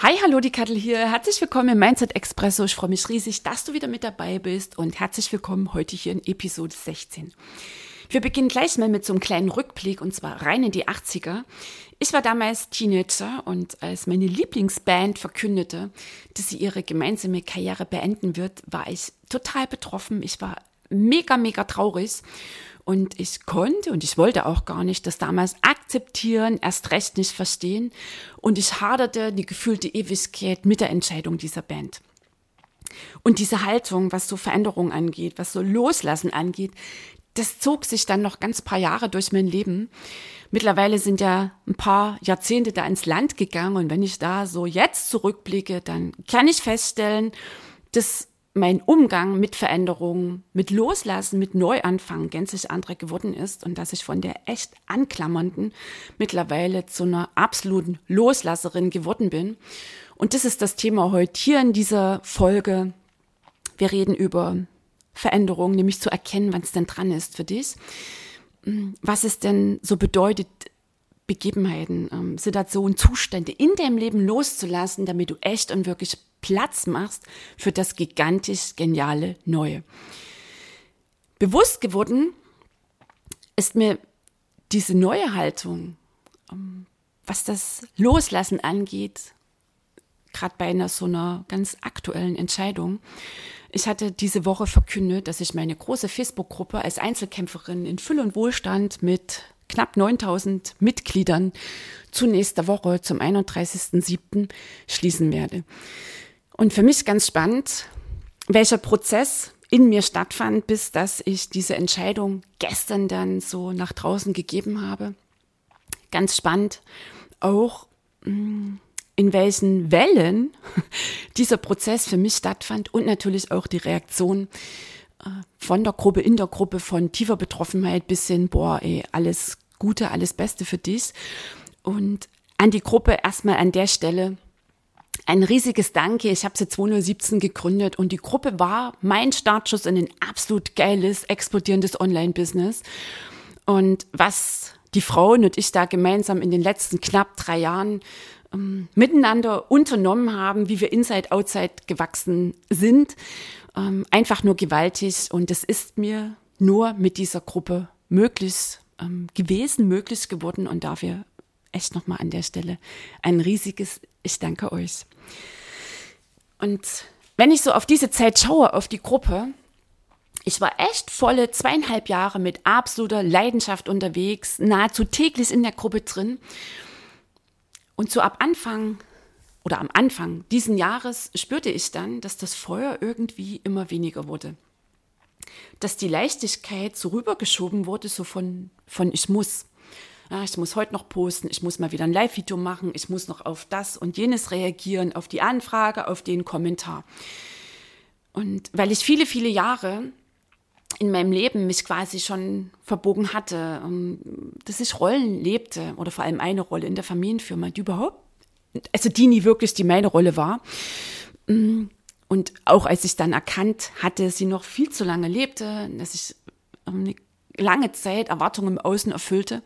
Hi, hallo, die Kattel hier. Herzlich willkommen im Mindset Expresso. Ich freue mich riesig, dass du wieder mit dabei bist und herzlich willkommen heute hier in Episode 16. Wir beginnen gleich mal mit so einem kleinen Rückblick und zwar rein in die 80er. Ich war damals Teenager und als meine Lieblingsband verkündete, dass sie ihre gemeinsame Karriere beenden wird, war ich total betroffen. Ich war mega, mega traurig und ich konnte und ich wollte auch gar nicht das damals akzeptieren, erst recht nicht verstehen. Und ich haderte die gefühlte Ewigkeit mit der Entscheidung dieser Band. Und diese Haltung, was so Veränderungen angeht, was so Loslassen angeht, das zog sich dann noch ganz paar Jahre durch mein Leben. Mittlerweile sind ja ein paar Jahrzehnte da ins Land gegangen und wenn ich da so jetzt zurückblicke, dann kann ich feststellen, dass mein Umgang mit Veränderungen, mit Loslassen, mit Neuanfang gänzlich andere geworden ist und dass ich von der echt anklammernden mittlerweile zu einer absoluten Loslasserin geworden bin. Und das ist das Thema heute hier in dieser Folge. Wir reden über Veränderungen, nämlich zu erkennen, wann es denn dran ist für dich. Was es denn so bedeutet, Begebenheiten, ähm, Situationen, Zustände in deinem Leben loszulassen, damit du echt und wirklich Platz machst für das gigantisch geniale Neue. Bewusst geworden ist mir diese neue Haltung, ähm, was das Loslassen angeht, gerade bei einer so einer ganz aktuellen Entscheidung. Ich hatte diese Woche verkündet, dass ich meine große Facebook-Gruppe als Einzelkämpferin in Fülle und Wohlstand mit knapp 9000 Mitgliedern zu nächster Woche zum 31.07. schließen werde. Und für mich ganz spannend, welcher Prozess in mir stattfand, bis dass ich diese Entscheidung gestern dann so nach draußen gegeben habe. Ganz spannend auch, mm, in welchen Wellen dieser Prozess für mich stattfand und natürlich auch die Reaktion von der Gruppe, in der Gruppe, von tiefer Betroffenheit bis hin, boah, ey, alles Gute, alles Beste für dich. Und an die Gruppe erstmal an der Stelle ein riesiges Danke. Ich habe sie 2017 gegründet und die Gruppe war mein Startschuss in ein absolut geiles, explodierendes Online-Business. Und was die Frauen und ich da gemeinsam in den letzten knapp drei Jahren ähm, miteinander unternommen haben, wie wir Inside Outside gewachsen sind, ähm, einfach nur gewaltig. Und es ist mir nur mit dieser Gruppe möglich ähm, gewesen, möglich geworden. Und dafür echt nochmal an der Stelle ein riesiges Ich danke euch. Und wenn ich so auf diese Zeit schaue, auf die Gruppe, ich war echt volle zweieinhalb Jahre mit absoluter Leidenschaft unterwegs, nahezu täglich in der Gruppe drin. Und so ab Anfang oder am Anfang diesen Jahres spürte ich dann, dass das Feuer irgendwie immer weniger wurde. Dass die Leichtigkeit so rübergeschoben wurde, so von, von ich muss ja, ich muss heute noch posten, ich muss mal wieder ein Live-Video machen, ich muss noch auf das und jenes reagieren, auf die Anfrage, auf den Kommentar. Und weil ich viele, viele Jahre in meinem Leben mich quasi schon verbogen hatte, ähm, dass ich Rollen lebte oder vor allem eine Rolle in der Familienfirma, die überhaupt, also die nie wirklich die meine Rolle war. Mm, und auch als ich dann erkannt hatte, sie noch viel zu lange lebte, dass ich ähm, eine lange Zeit Erwartungen im Außen erfüllte,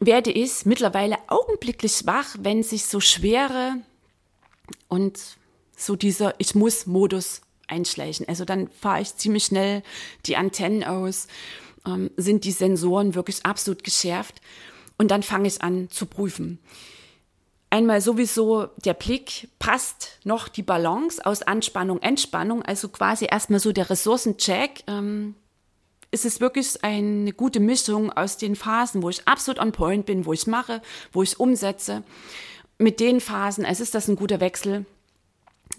werde ich mittlerweile augenblicklich wach, wenn sich so schwere und so dieser Ich muss Modus einschleichen. Also dann fahre ich ziemlich schnell die Antennen aus, ähm, sind die Sensoren wirklich absolut geschärft und dann fange ich an zu prüfen. Einmal sowieso der Blick, passt noch die Balance aus Anspannung, Entspannung, also quasi erstmal so der Ressourcencheck. Ähm, ist es wirklich eine gute Mischung aus den Phasen, wo ich absolut on point bin, wo ich mache, wo ich umsetze. Mit den Phasen, es ist das ein guter Wechsel.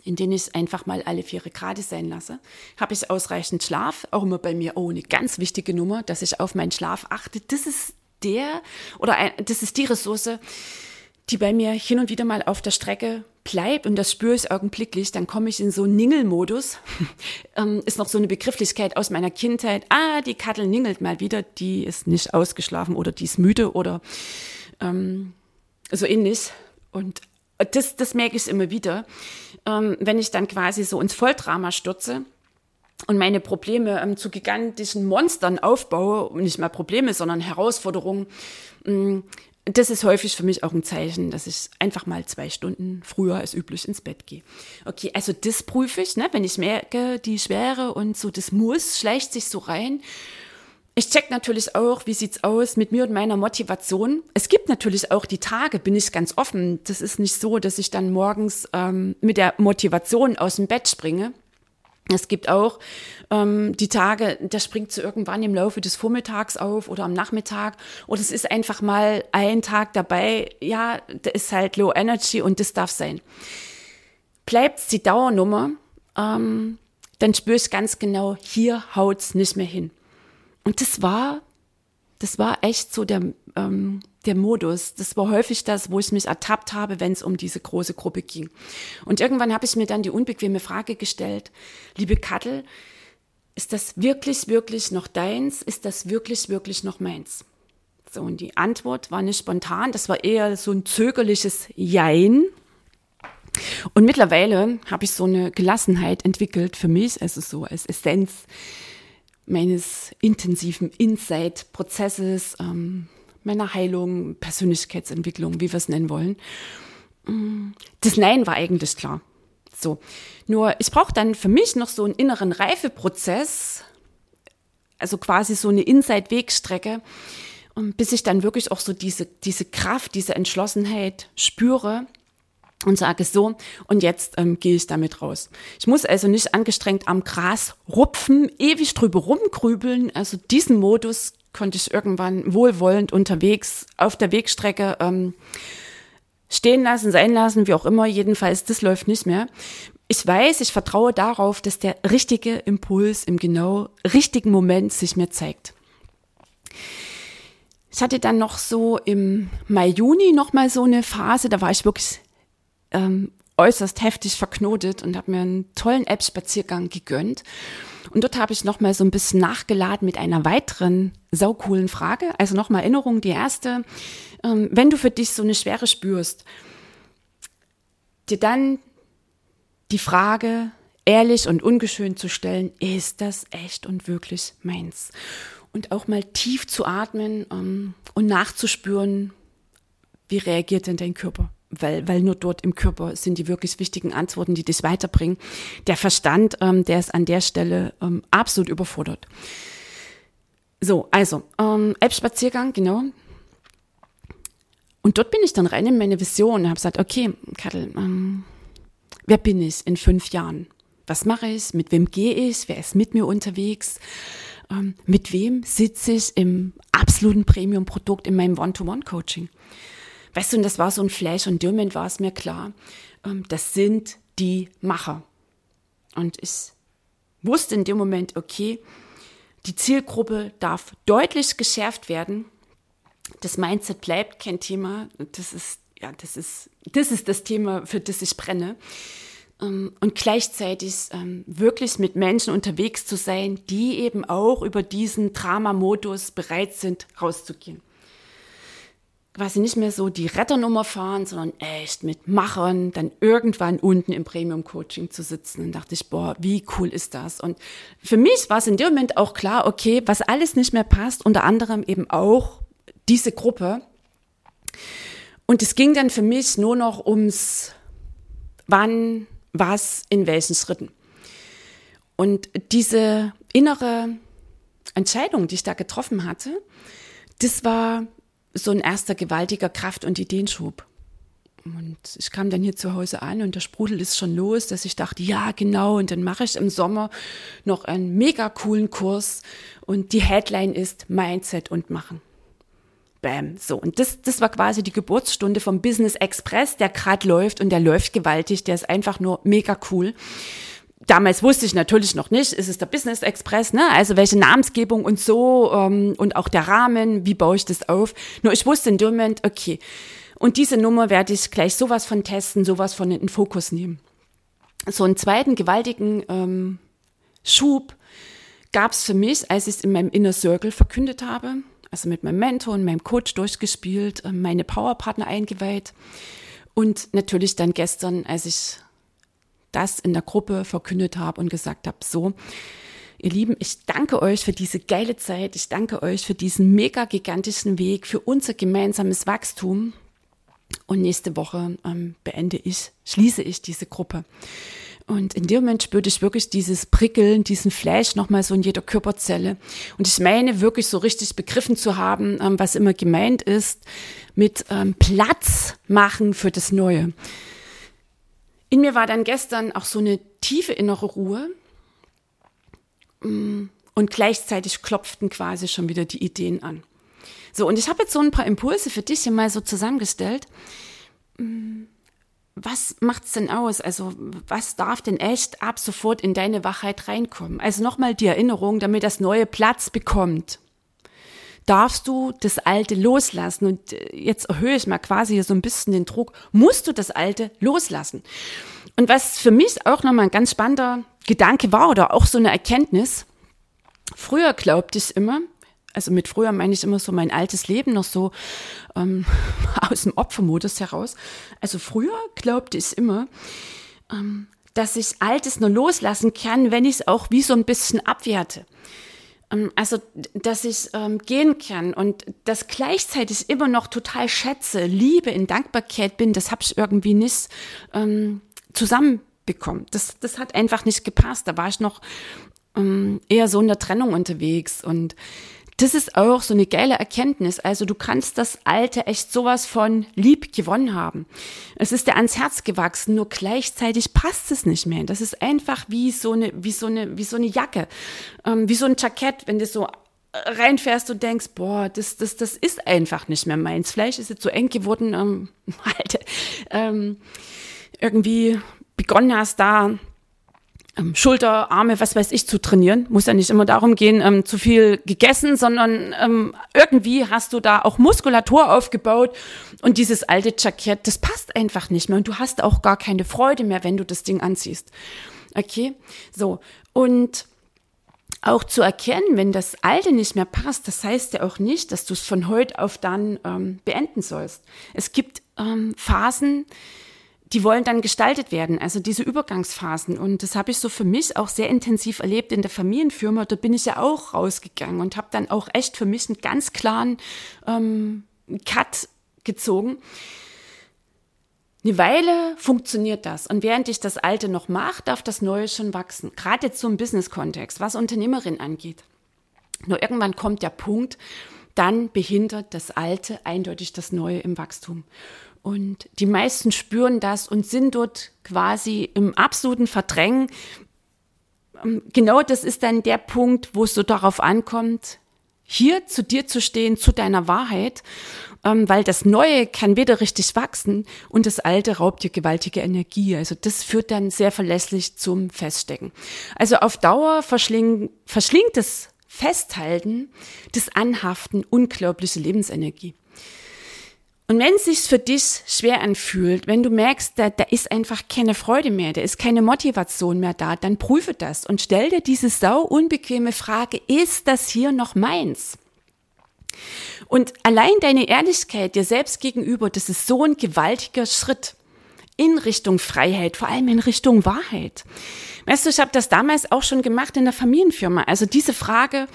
in denen ich einfach mal alle vier Grade sein lasse. Habe ich ausreichend Schlaf, auch immer bei mir, oh, eine ganz wichtige Nummer, dass ich auf meinen Schlaf achte. Das ist der oder ein, das ist die Ressource, die bei mir hin und wieder mal auf der Strecke bleibt und das spüre ich augenblicklich, dann komme ich in so Ningelmodus. ähm, ist noch so eine Begrifflichkeit aus meiner Kindheit. Ah, die Kattel ningelt mal wieder, die ist nicht ausgeschlafen oder die ist müde oder ähm, so ähnlich. Und das, das merke ich immer wieder, ähm, wenn ich dann quasi so ins Volldrama stürze und meine Probleme ähm, zu gigantischen Monstern aufbaue, nicht mal Probleme, sondern Herausforderungen, ähm, das ist häufig für mich auch ein Zeichen, dass ich einfach mal zwei Stunden früher als üblich ins Bett gehe. Okay, also das prüfe ich, ne? wenn ich merke, die Schwere und so das Muss schleicht sich so rein. Ich check natürlich auch, wie sieht's aus mit mir und meiner Motivation. Es gibt natürlich auch die Tage, bin ich ganz offen. Das ist nicht so, dass ich dann morgens ähm, mit der Motivation aus dem Bett springe. Es gibt auch ähm, die Tage, der springt so irgendwann im Laufe des Vormittags auf oder am Nachmittag. Oder es ist einfach mal ein Tag dabei, ja, der ist halt Low Energy und das darf sein. Bleibt die Dauernummer, ähm, dann spüre ich ganz genau, hier haut's nicht mehr hin. Und das war, das war echt so der, ähm, der Modus. Das war häufig das, wo ich mich ertappt habe, wenn es um diese große Gruppe ging. Und irgendwann habe ich mir dann die unbequeme Frage gestellt, liebe Kattel, ist das wirklich, wirklich noch deins? Ist das wirklich, wirklich noch meins? So, und die Antwort war nicht spontan, das war eher so ein zögerliches Jein. Und mittlerweile habe ich so eine Gelassenheit entwickelt für mich, also so als Essenz meines intensiven Insight-Prozesses, ähm, meiner Heilung, Persönlichkeitsentwicklung, wie wir es nennen wollen. Mm, das Nein war eigentlich klar. So. Nur ich brauche dann für mich noch so einen inneren Reifeprozess, also quasi so eine Inside-Wegstrecke, bis ich dann wirklich auch so diese, diese Kraft, diese Entschlossenheit spüre und sage so, und jetzt ähm, gehe ich damit raus. Ich muss also nicht angestrengt am Gras rupfen, ewig drüber rumgrübeln. Also diesen Modus konnte ich irgendwann wohlwollend unterwegs auf der Wegstrecke ähm, stehen lassen, sein lassen, wie auch immer. Jedenfalls, das läuft nicht mehr. Ich weiß, ich vertraue darauf, dass der richtige Impuls im genau richtigen Moment sich mir zeigt. Ich hatte dann noch so im Mai, Juni noch mal so eine Phase, da war ich wirklich ähm, äußerst heftig verknotet und habe mir einen tollen App-Spaziergang gegönnt. Und dort habe ich nochmal so ein bisschen nachgeladen mit einer weiteren saucoolen Frage. Also nochmal Erinnerung, die erste. Ähm, wenn du für dich so eine Schwere spürst, dir dann die Frage ehrlich und ungeschönt zu stellen, ist das echt und wirklich meins? Und auch mal tief zu atmen ähm, und nachzuspüren, wie reagiert denn dein Körper? Weil, weil nur dort im Körper sind die wirklich wichtigen Antworten, die dich weiterbringen. Der Verstand, ähm, der ist an der Stelle ähm, absolut überfordert. So, also, ähm, Elbspaziergang, genau. Und dort bin ich dann rein in meine Vision und habe gesagt, okay, Kattel, ähm, wer bin ich in fünf Jahren? Was mache ich? Mit wem gehe ich? Wer ist mit mir unterwegs? Ähm, mit wem sitze ich im absoluten Premium-Produkt in meinem One-to-One-Coaching? Weißt du, und das war so ein Flash und in Moment war es mir klar, ähm, das sind die Macher. Und ich wusste in dem Moment, okay, die Zielgruppe darf deutlich geschärft werden. Das Mindset bleibt kein Thema. Das ist, ja, das ist, das ist das Thema, für das ich brenne. Ähm, und gleichzeitig ähm, wirklich mit Menschen unterwegs zu sein, die eben auch über diesen Drama-Modus bereit sind, rauszugehen quasi nicht mehr so die Retternummer fahren, sondern echt mit Machern, dann irgendwann unten im Premium-Coaching zu sitzen. Und dachte ich, boah, wie cool ist das? Und für mich war es in dem Moment auch klar, okay, was alles nicht mehr passt, unter anderem eben auch diese Gruppe. Und es ging dann für mich nur noch ums wann, was, in welchen Schritten. Und diese innere Entscheidung, die ich da getroffen hatte, das war so ein erster gewaltiger Kraft- und Ideenschub. Und ich kam dann hier zu Hause an und der Sprudel ist schon los, dass ich dachte, ja, genau, und dann mache ich im Sommer noch einen mega coolen Kurs und die Headline ist Mindset und Machen. Bam. So, und das, das war quasi die Geburtsstunde vom Business Express, der gerade läuft und der läuft gewaltig, der ist einfach nur mega cool. Damals wusste ich natürlich noch nicht, ist es der Business Express, ne? Also welche Namensgebung und so ähm, und auch der Rahmen, wie baue ich das auf. Nur ich wusste in dem Moment, okay, und diese Nummer werde ich gleich sowas von testen, sowas von in den Fokus nehmen. So einen zweiten gewaltigen ähm, Schub gab es für mich, als ich es in meinem Inner Circle verkündet habe also mit meinem Mentor und meinem Coach durchgespielt, äh, meine Powerpartner eingeweiht und natürlich dann gestern, als ich das in der Gruppe verkündet habe und gesagt habe, so, ihr Lieben, ich danke euch für diese geile Zeit, ich danke euch für diesen mega gigantischen Weg, für unser gemeinsames Wachstum. Und nächste Woche ähm, beende ich, schließe ich diese Gruppe. Und in dem Moment spürte ich wirklich dieses Prickeln, diesen Flash nochmal so in jeder Körperzelle. Und ich meine wirklich so richtig begriffen zu haben, ähm, was immer gemeint ist, mit ähm, Platz machen für das Neue. In mir war dann gestern auch so eine tiefe innere Ruhe. Mm, und gleichzeitig klopften quasi schon wieder die Ideen an. So, und ich habe jetzt so ein paar Impulse für dich hier mal so zusammengestellt mm, was macht's denn aus? Also, was darf denn echt ab sofort in deine Wachheit reinkommen? Also nochmal die Erinnerung, damit das neue Platz bekommt. Darfst du das Alte loslassen? Und äh, jetzt erhöhe ich mal quasi so ein bisschen den Druck. Musst du das Alte loslassen? Und was für mich auch nochmal ein ganz spannender Gedanke war oder auch so eine Erkenntnis. Früher glaubte ich immer, also mit früher meine ich immer so mein altes Leben noch so ähm, aus dem Opfermodus heraus. Also früher glaubte ich immer, ähm, dass ich Altes nur loslassen kann, wenn ich es auch wie so ein bisschen abwerte. Ähm, also, dass ich ähm, gehen kann und das gleichzeitig immer noch total schätze, Liebe, in Dankbarkeit bin, das habe ich irgendwie nicht ähm, zusammenbekommen. Das, das hat einfach nicht gepasst. Da war ich noch ähm, eher so in der Trennung unterwegs und das ist auch so eine geile Erkenntnis. Also du kannst das Alte echt sowas von lieb gewonnen haben. Es ist dir ans Herz gewachsen, nur gleichzeitig passt es nicht mehr. Das ist einfach wie so eine, wie so eine, wie so eine Jacke, ähm, wie so ein Jackett, wenn du so reinfährst und denkst, boah, das, das, das ist einfach nicht mehr meins. Fleisch ist jetzt so eng geworden, ähm, halt, ähm, irgendwie begonnen hast, da ähm, Schulter, Arme, was weiß ich, zu trainieren. Muss ja nicht immer darum gehen, ähm, zu viel gegessen, sondern ähm, irgendwie hast du da auch Muskulatur aufgebaut und dieses alte Jackett, das passt einfach nicht mehr und du hast auch gar keine Freude mehr, wenn du das Ding anziehst. Okay, so und auch zu erkennen, wenn das Alte nicht mehr passt, das heißt ja auch nicht, dass du es von heute auf dann ähm, beenden sollst. Es gibt ähm, Phasen, die wollen dann gestaltet werden, also diese Übergangsphasen. Und das habe ich so für mich auch sehr intensiv erlebt in der Familienfirma. Da bin ich ja auch rausgegangen und habe dann auch echt für mich einen ganz klaren ähm, Cut gezogen. Eine Weile funktioniert das. Und während ich das Alte noch mache, darf das Neue schon wachsen. Gerade jetzt so Business-Kontext, was Unternehmerin angeht. Nur irgendwann kommt der Punkt, dann behindert das Alte eindeutig das Neue im Wachstum. Und die meisten spüren das und sind dort quasi im absoluten Verdrängen. Ähm, genau das ist dann der Punkt, wo es so darauf ankommt, hier zu dir zu stehen, zu deiner Wahrheit, ähm, weil das Neue kann weder richtig wachsen und das Alte raubt dir gewaltige Energie. Also das führt dann sehr verlässlich zum Feststecken. Also auf Dauer verschlingt, verschlingt das Festhalten, das Anhaften unglaubliche Lebensenergie. Und wenn es sich für dich schwer anfühlt, wenn du merkst, da, da ist einfach keine Freude mehr, da ist keine Motivation mehr da, dann prüfe das und stell dir diese sau unbequeme Frage, ist das hier noch meins? Und allein deine Ehrlichkeit dir selbst gegenüber, das ist so ein gewaltiger Schritt in Richtung Freiheit, vor allem in Richtung Wahrheit. Weißt du, ich habe das damals auch schon gemacht in der Familienfirma. Also diese Frage,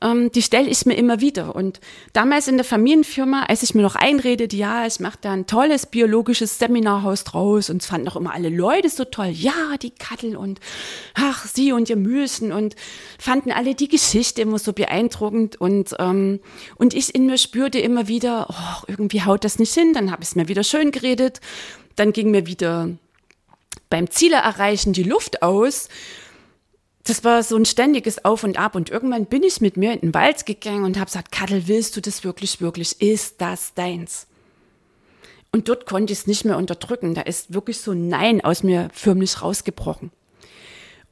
ähm, die stelle ich mir immer wieder. Und damals in der Familienfirma, als ich mir noch einredete, ja, ich mache da ein tolles biologisches Seminarhaus draus und es fanden auch immer alle Leute so toll, ja, die Kattel und ach, sie und ihr Müsen und fanden alle die Geschichte immer so beeindruckend und, ähm, und ich in mir spürte immer wieder, oh, irgendwie haut das nicht hin, dann habe ich es mir wieder schön geredet, dann ging mir wieder beim Ziele erreichen die Luft aus das war so ein ständiges Auf und Ab. Und irgendwann bin ich mit mir in den Wald gegangen und habe gesagt, Kattel, willst du das wirklich, wirklich? Ist das deins? Und dort konnte ich es nicht mehr unterdrücken. Da ist wirklich so ein Nein aus mir förmlich rausgebrochen.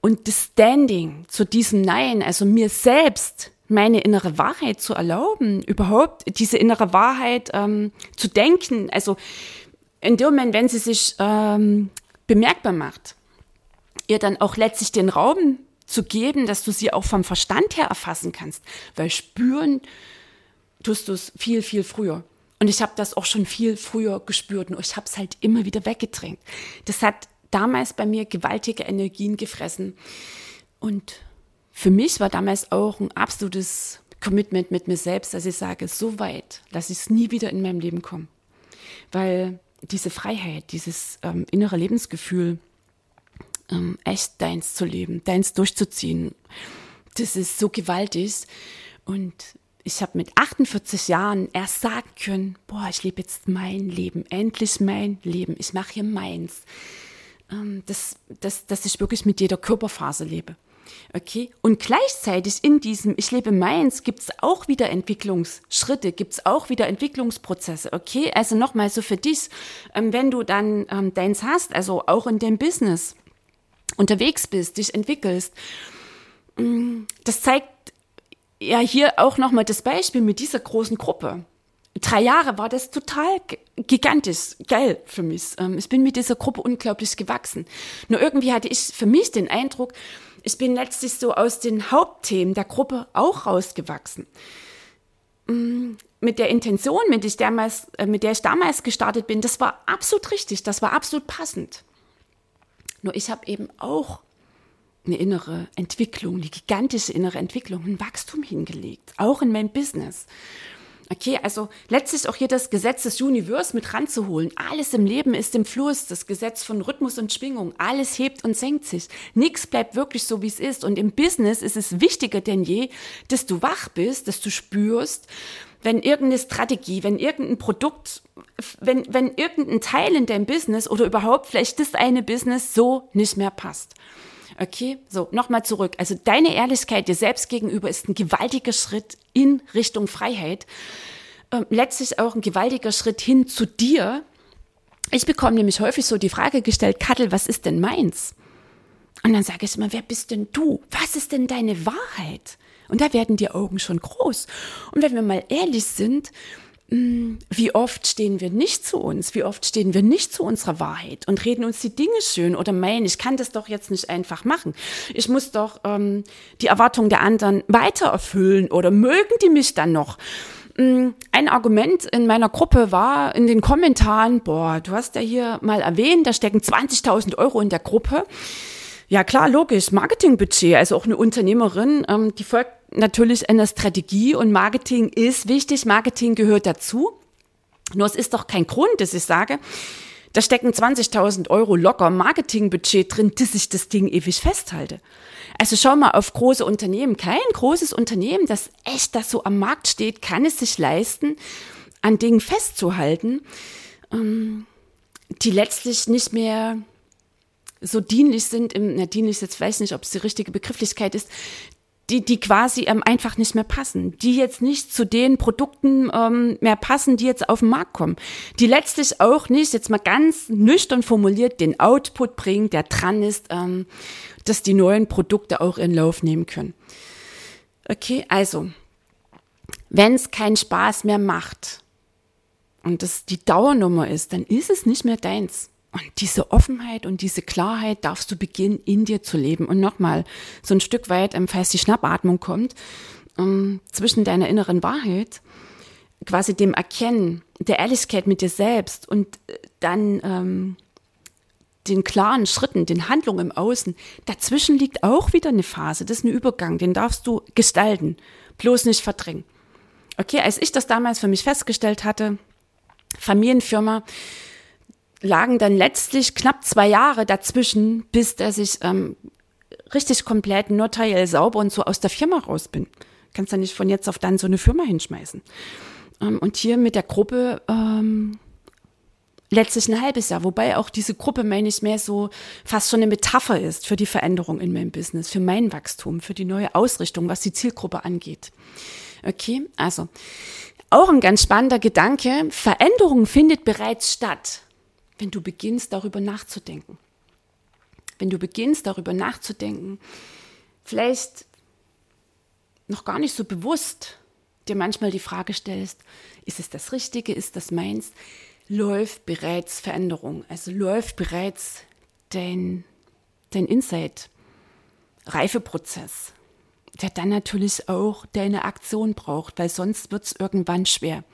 Und das Standing zu diesem Nein, also mir selbst meine innere Wahrheit zu erlauben, überhaupt diese innere Wahrheit ähm, zu denken, also in dem Moment, wenn sie sich ähm, bemerkbar macht, ihr dann auch letztlich den Raum zu geben, dass du sie auch vom Verstand her erfassen kannst, weil spüren tust du es viel, viel früher. Und ich habe das auch schon viel früher gespürt, nur ich habe es halt immer wieder weggedrängt. Das hat damals bei mir gewaltige Energien gefressen. Und für mich war damals auch ein absolutes Commitment mit mir selbst, dass ich sage, so weit lasse ich es nie wieder in meinem Leben kommen. Weil diese Freiheit, dieses ähm, innere Lebensgefühl, ähm, echt deins zu leben, deins durchzuziehen, das ist so gewaltig. Und ich habe mit 48 Jahren erst sagen können, boah, ich lebe jetzt mein Leben, endlich mein Leben, ich mache hier meins. Ähm, dass, dass, dass ich wirklich mit jeder Körperphase lebe. Okay? Und gleichzeitig in diesem Ich lebe meins gibt es auch wieder Entwicklungsschritte, gibt es auch wieder Entwicklungsprozesse. Okay? Also nochmal so für dich, ähm, wenn du dann ähm, deins hast, also auch in dem Business unterwegs bist, dich entwickelst, mm, das zeigt ja hier auch nochmal das Beispiel mit dieser großen Gruppe drei Jahre war das total gigantisch geil für mich. Ähm, ich bin mit dieser Gruppe unglaublich gewachsen. Nur irgendwie hatte ich für mich den Eindruck, ich bin letztlich so aus den Hauptthemen der Gruppe auch rausgewachsen. Mm, mit der Intention, mit, ich damals, äh, mit der ich damals gestartet bin, das war absolut richtig, das war absolut passend. Nur ich habe eben auch eine innere Entwicklung, eine gigantische innere Entwicklung, ein Wachstum hingelegt, auch in meinem Business. Okay, also letztlich auch hier das Gesetz des Universums mit ranzuholen. Alles im Leben ist im Fluss, das Gesetz von Rhythmus und Schwingung. Alles hebt und senkt sich. Nichts bleibt wirklich so, wie es ist. Und im Business ist es wichtiger denn je, dass du wach bist, dass du spürst, wenn irgendeine Strategie, wenn irgendein Produkt, wenn, wenn irgendein Teil in deinem Business oder überhaupt vielleicht das eine Business so nicht mehr passt. Okay, so, nochmal zurück. Also deine Ehrlichkeit dir selbst gegenüber ist ein gewaltiger Schritt in Richtung Freiheit. Ähm, letztlich auch ein gewaltiger Schritt hin zu dir. Ich bekomme nämlich häufig so die Frage gestellt, Kattel, was ist denn meins? Und dann sage ich immer, wer bist denn du? Was ist denn deine Wahrheit? Und da werden die Augen schon groß. Und wenn wir mal ehrlich sind, wie oft stehen wir nicht zu uns, wie oft stehen wir nicht zu unserer Wahrheit und reden uns die Dinge schön oder meinen, ich kann das doch jetzt nicht einfach machen. Ich muss doch ähm, die Erwartungen der anderen weiter erfüllen oder mögen die mich dann noch? Hm, ein Argument in meiner Gruppe war in den Kommentaren, boah, du hast ja hier mal erwähnt, da stecken 20.000 Euro in der Gruppe. Ja klar, logisch, Marketingbudget, also auch eine Unternehmerin, ähm, die folgt natürlich einer Strategie und Marketing ist wichtig, Marketing gehört dazu. Nur es ist doch kein Grund, dass ich sage, da stecken 20.000 Euro locker Marketingbudget drin, dass ich das Ding ewig festhalte. Also schau mal auf große Unternehmen. Kein großes Unternehmen, das echt das so am Markt steht, kann es sich leisten, an Dingen festzuhalten, ähm, die letztlich nicht mehr so dienlich sind, im, na, dienlich jetzt weiß nicht, ob es die richtige Begrifflichkeit ist, die, die quasi ähm, einfach nicht mehr passen, die jetzt nicht zu den Produkten ähm, mehr passen, die jetzt auf den Markt kommen, die letztlich auch nicht, jetzt mal ganz nüchtern formuliert, den Output bringen, der dran ist, ähm, dass die neuen Produkte auch in Lauf nehmen können. Okay, also, wenn es keinen Spaß mehr macht und das die Dauernummer ist, dann ist es nicht mehr deins. Und diese Offenheit und diese Klarheit darfst du beginnen, in dir zu leben. Und nochmal, so ein Stück weit, ähm, falls die Schnappatmung kommt, ähm, zwischen deiner inneren Wahrheit, quasi dem Erkennen, der Ehrlichkeit mit dir selbst und äh, dann ähm, den klaren Schritten, den Handlungen im Außen. Dazwischen liegt auch wieder eine Phase, das ist ein Übergang, den darfst du gestalten, bloß nicht verdrängen. Okay, als ich das damals für mich festgestellt hatte, Familienfirma, lagen dann letztlich knapp zwei Jahre dazwischen, bis dass ich ähm, richtig komplett notariell sauber und so aus der Firma raus bin. Kannst ja nicht von jetzt auf dann so eine Firma hinschmeißen. Ähm, und hier mit der Gruppe ähm, letztlich ein halbes Jahr, wobei auch diese Gruppe, meine ich, mehr so fast schon eine Metapher ist für die Veränderung in meinem Business, für mein Wachstum, für die neue Ausrichtung, was die Zielgruppe angeht. Okay, also auch ein ganz spannender Gedanke. Veränderung findet bereits statt, wenn du beginnst, darüber nachzudenken. Wenn du beginnst, darüber nachzudenken, vielleicht noch gar nicht so bewusst dir manchmal die Frage stellst, ist es das Richtige, ist das meins, läuft bereits Veränderung, also läuft bereits dein, dein Insight, Reifeprozess, der dann natürlich auch deine Aktion braucht, weil sonst wird es irgendwann schwer.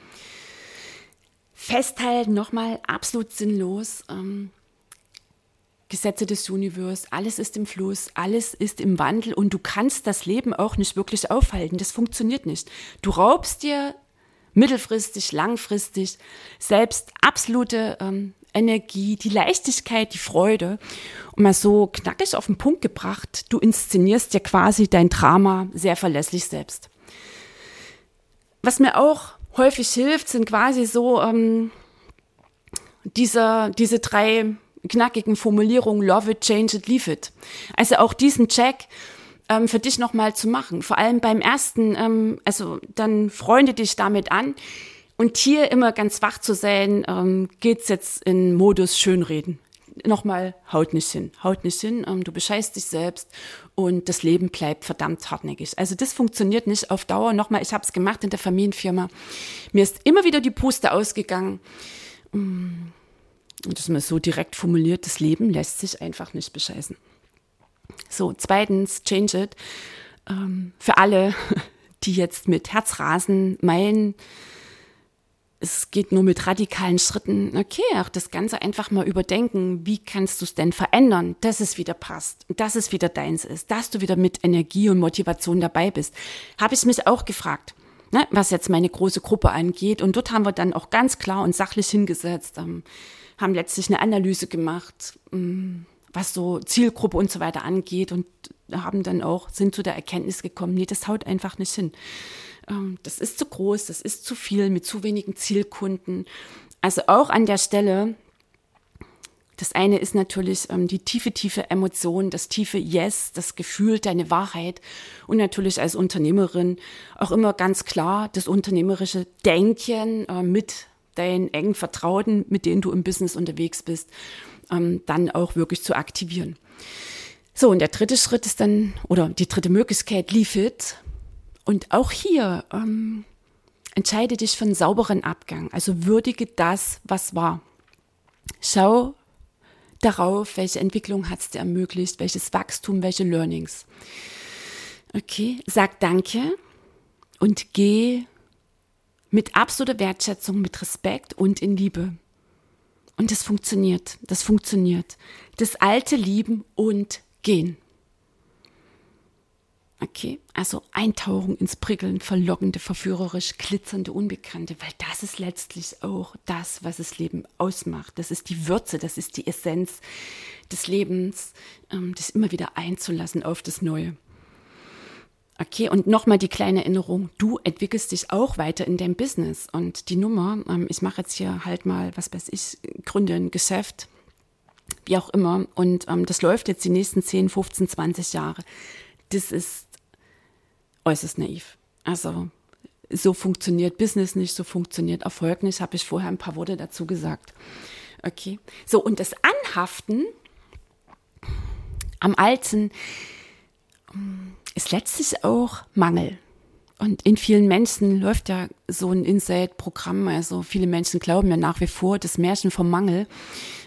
Festhalten nochmal absolut sinnlos. Ähm, Gesetze des Universums, alles ist im Fluss, alles ist im Wandel und du kannst das Leben auch nicht wirklich aufhalten. Das funktioniert nicht. Du raubst dir mittelfristig, langfristig selbst absolute ähm, Energie, die Leichtigkeit, die Freude. Und mal so knackig auf den Punkt gebracht, du inszenierst ja quasi dein Drama sehr verlässlich selbst. Was mir auch häufig hilft, sind quasi so ähm, diese, diese drei knackigen Formulierung Love it, change it, leave it. Also auch diesen Check ähm, für dich nochmal zu machen. Vor allem beim ersten, ähm, also dann freunde dich damit an. Und hier immer ganz wach zu sein, ähm, geht's jetzt in Modus Schönreden. Nochmal, haut nicht hin, haut nicht hin, ähm, du bescheißt dich selbst und das Leben bleibt verdammt hartnäckig. Also das funktioniert nicht auf Dauer. Nochmal, ich habe es gemacht in der Familienfirma. Mir ist immer wieder die Puste ausgegangen. Mm das ist so direkt formuliert, das Leben lässt sich einfach nicht bescheißen. So, zweitens, change it. Ähm, für alle, die jetzt mit Herzrasen meinen, es geht nur mit radikalen Schritten. Okay, auch das Ganze einfach mal überdenken. Wie kannst du es denn verändern, dass es wieder passt, dass es wieder deins ist, dass du wieder mit Energie und Motivation dabei bist? Habe ich mich auch gefragt, ne, was jetzt meine große Gruppe angeht. Und dort haben wir dann auch ganz klar und sachlich hingesetzt. Ähm, haben letztlich eine Analyse gemacht, mm, was so Zielgruppe und so weiter angeht und haben dann auch, sind zu der Erkenntnis gekommen, nee, das haut einfach nicht hin. Ähm, das ist zu groß, das ist zu viel mit zu wenigen Zielkunden. Also auch an der Stelle, das eine ist natürlich ähm, die tiefe, tiefe Emotion, das tiefe Yes, das Gefühl, deine Wahrheit und natürlich als Unternehmerin auch immer ganz klar das unternehmerische Denken äh, mit deinen engen Vertrauten, mit denen du im Business unterwegs bist, ähm, dann auch wirklich zu aktivieren. So, und der dritte Schritt ist dann, oder die dritte Möglichkeit, Leave It. Und auch hier ähm, entscheide dich für einen sauberen Abgang. Also würdige das, was war. Schau darauf, welche Entwicklung hat es dir ermöglicht, welches Wachstum, welche Learnings. Okay, sag Danke und geh mit absoluter Wertschätzung, mit Respekt und in Liebe. Und das funktioniert, das funktioniert. Das alte Lieben und Gehen. Okay, also Eintauchen ins Prickeln, verlockende, verführerisch, glitzernde, Unbekannte, weil das ist letztlich auch das, was das Leben ausmacht. Das ist die Würze, das ist die Essenz des Lebens, ähm, das immer wieder einzulassen auf das Neue. Okay, und nochmal die kleine Erinnerung, du entwickelst dich auch weiter in deinem Business. Und die Nummer, ähm, ich mache jetzt hier halt mal, was weiß ich, gründe ein Geschäft, wie auch immer. Und ähm, das läuft jetzt die nächsten 10, 15, 20 Jahre. Das ist äußerst naiv. Also so funktioniert Business nicht, so funktioniert Erfolg nicht, habe ich vorher ein paar Worte dazu gesagt. Okay, so und das Anhaften am Alten, ist letztlich auch Mangel. Und in vielen Menschen läuft ja so ein Insight-Programm. Also viele Menschen glauben ja nach wie vor das Märchen vom Mangel,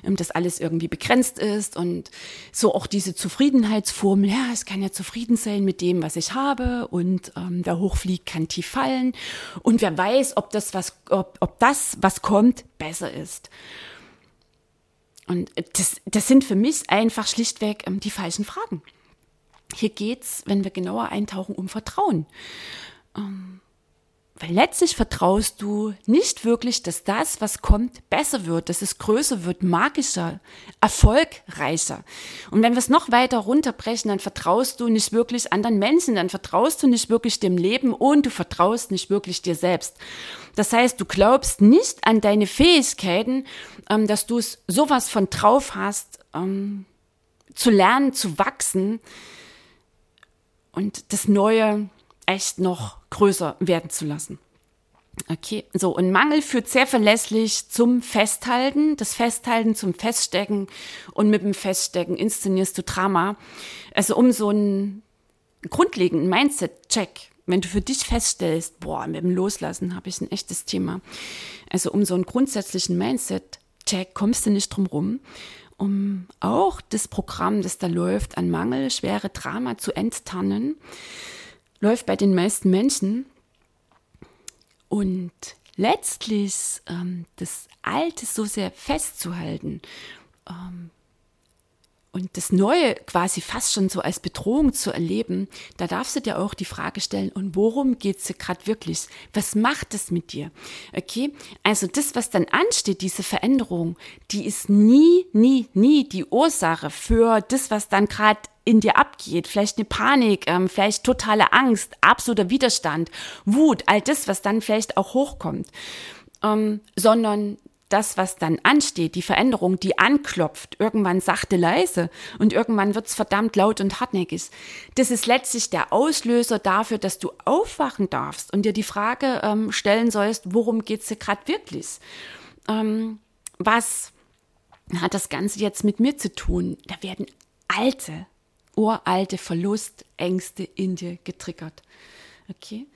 ähm, dass alles irgendwie begrenzt ist und so auch diese Zufriedenheitsformel. Ja, ich kann ja zufrieden sein mit dem, was ich habe und ähm, wer hochfliegt, kann tief fallen. Und wer weiß, ob das was, ob, ob das, was kommt, besser ist. Und das, das sind für mich einfach schlichtweg ähm, die falschen Fragen. Hier geht es, wenn wir genauer eintauchen, um Vertrauen. Ähm, Weil letztlich vertraust du nicht wirklich, dass das, was kommt, besser wird, dass es größer wird, magischer, erfolgreicher. Und wenn wir es noch weiter runterbrechen, dann vertraust du nicht wirklich anderen Menschen, dann vertraust du nicht wirklich dem Leben und du vertraust nicht wirklich dir selbst. Das heißt, du glaubst nicht an deine Fähigkeiten, ähm, dass du es sowas von drauf hast, ähm, zu lernen, zu wachsen und das Neue echt noch größer werden zu lassen. Okay, so und Mangel führt sehr verlässlich zum Festhalten, das Festhalten zum Feststecken und mit dem Feststecken inszenierst du Drama. Also um so einen grundlegenden Mindset-Check, wenn du für dich feststellst, boah, mit dem Loslassen habe ich ein echtes Thema. Also um so einen grundsätzlichen Mindset-Check kommst du nicht drum rum, um auch das Programm, das da läuft, an Mangel, schwere Drama zu enttarnen läuft bei den meisten Menschen. Und letztlich ähm, das Alte so sehr festzuhalten ähm, und das Neue quasi fast schon so als Bedrohung zu erleben, da darfst du dir auch die Frage stellen, und worum geht es gerade wirklich? Was macht es mit dir? Okay, also das, was dann ansteht, diese Veränderung, die ist nie, nie, nie die Ursache für das, was dann gerade in dir abgeht, vielleicht eine Panik, ähm, vielleicht totale Angst, absoluter Widerstand, Wut, all das, was dann vielleicht auch hochkommt, ähm, sondern das, was dann ansteht, die Veränderung, die anklopft, irgendwann sachte leise und irgendwann wird's verdammt laut und hartnäckig. Das ist letztlich der Auslöser dafür, dass du aufwachen darfst und dir die Frage ähm, stellen sollst, worum geht's dir gerade wirklich? Ähm, was hat das Ganze jetzt mit mir zu tun? Da werden alte, uralte Verlustängste in dir getriggert. Okay?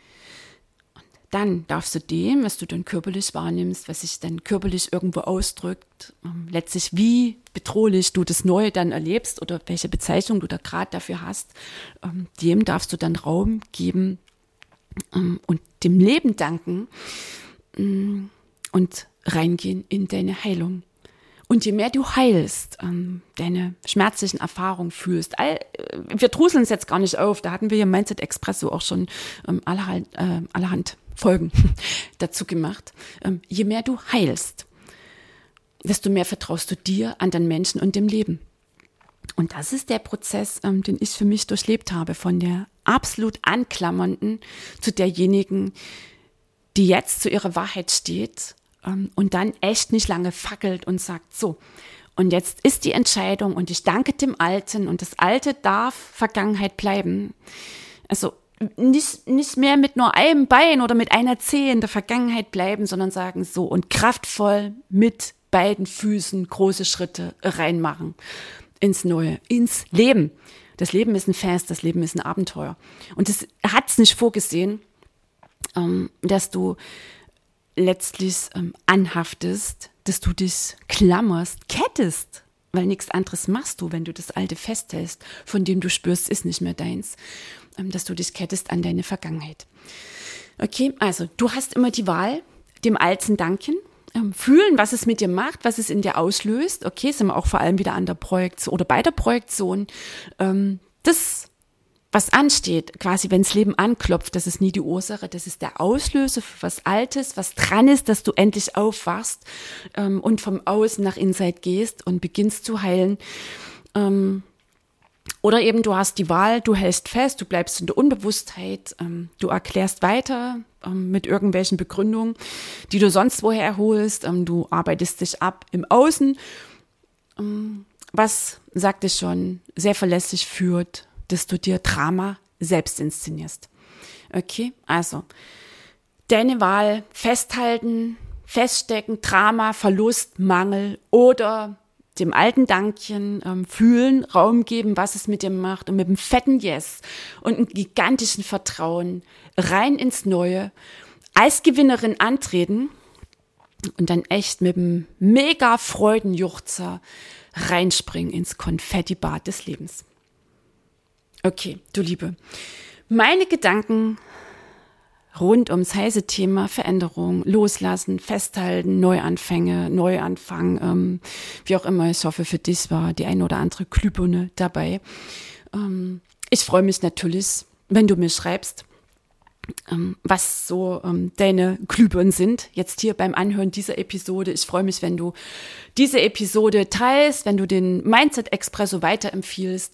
Dann darfst du dem, was du dann körperlich wahrnimmst, was sich dann körperlich irgendwo ausdrückt, ähm, letztlich wie bedrohlich du das Neue dann erlebst oder welche Bezeichnung du da gerade dafür hast, ähm, dem darfst du dann Raum geben ähm, und dem Leben danken mm, und reingehen in deine Heilung. Und je mehr du heilst, deine schmerzlichen Erfahrungen fühlst, äh, wir druseln es jetzt gar nicht auf, da hatten wir hier Mindset Expresso auch schon allerhand, äh, allerhand Folgen dazu gemacht. Ähm, je mehr du heilst, desto mehr vertraust du dir, anderen Menschen und dem Leben. Und das ist der Prozess, ähm, den ich für mich durchlebt habe, von der absolut anklammernden zu derjenigen, die jetzt zu ihrer Wahrheit steht ähm, und dann echt nicht lange fackelt und sagt, so, und jetzt ist die Entscheidung und ich danke dem Alten und das Alte darf Vergangenheit bleiben. Also nicht, nicht mehr mit nur einem Bein oder mit einer Zehe in der Vergangenheit bleiben, sondern sagen so und kraftvoll mit beiden Füßen große Schritte reinmachen ins Neue, ins Leben. Das Leben ist ein Fest, das Leben ist ein Abenteuer. Und es hat es nicht vorgesehen, ähm, dass du letztlich ähm, anhaftest, dass du dich klammerst, kettest, weil nichts anderes machst du, wenn du das Alte festhältst, von dem du spürst, ist nicht mehr deins, dass du dich kettest an deine Vergangenheit. Okay, also du hast immer die Wahl, dem Alten danken, ähm, fühlen, was es mit dir macht, was es in dir auslöst. Okay, sind wir auch vor allem wieder an der Projektion oder bei der Projektion. Ähm, das was ansteht, quasi wenn das Leben anklopft, das ist nie die Ursache, das ist der Auslöser für was Altes, was dran ist, dass du endlich aufwachst ähm, und vom Außen nach Inside gehst und beginnst zu heilen. Ähm, oder eben du hast die Wahl, du hältst fest, du bleibst in der Unbewusstheit, ähm, du erklärst weiter ähm, mit irgendwelchen Begründungen, die du sonst woher erholst, ähm, du arbeitest dich ab im Außen, ähm, was, sagte ich schon, sehr verlässlich führt dass du dir Drama selbst inszenierst. Okay, also deine Wahl festhalten, feststecken, Drama, Verlust, Mangel oder dem alten Dankchen ähm, fühlen, Raum geben, was es mit dir macht und mit einem fetten Yes und einem gigantischen Vertrauen rein ins Neue als Gewinnerin antreten und dann echt mit einem mega Freudenjuchzer reinspringen ins Konfettibad des Lebens. Okay, du Liebe. Meine Gedanken rund ums heiße Thema Veränderung, Loslassen, Festhalten, Neuanfänge, Neuanfang, ähm, wie auch immer. Ich hoffe, für dich war die eine oder andere Glühbirne dabei. Ähm, ich freue mich natürlich, wenn du mir schreibst, ähm, was so ähm, deine Glühbirnen sind, jetzt hier beim Anhören dieser Episode. Ich freue mich, wenn du diese Episode teilst, wenn du den Mindset Expresso weiterempfiehlst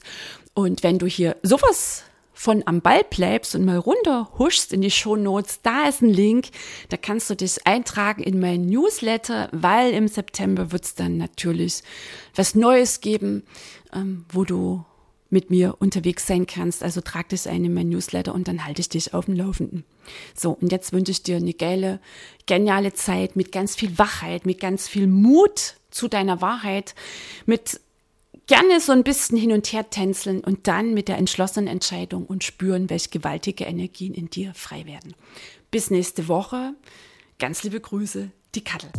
und wenn du hier sowas von am Ball bleibst und mal runter huschst in die Show Notes, da ist ein Link, da kannst du dich eintragen in mein Newsletter, weil im September wird es dann natürlich was Neues geben, ähm, wo du mit mir unterwegs sein kannst. Also trag dich ein in mein Newsletter und dann halte ich dich auf dem Laufenden. So, und jetzt wünsche ich dir eine geile, geniale Zeit mit ganz viel Wachheit, mit ganz viel Mut zu deiner Wahrheit, mit gerne so ein bisschen hin und her tänzeln und dann mit der entschlossenen Entscheidung und spüren, welche gewaltige Energien in dir frei werden. Bis nächste Woche. Ganz liebe Grüße, die Kattel.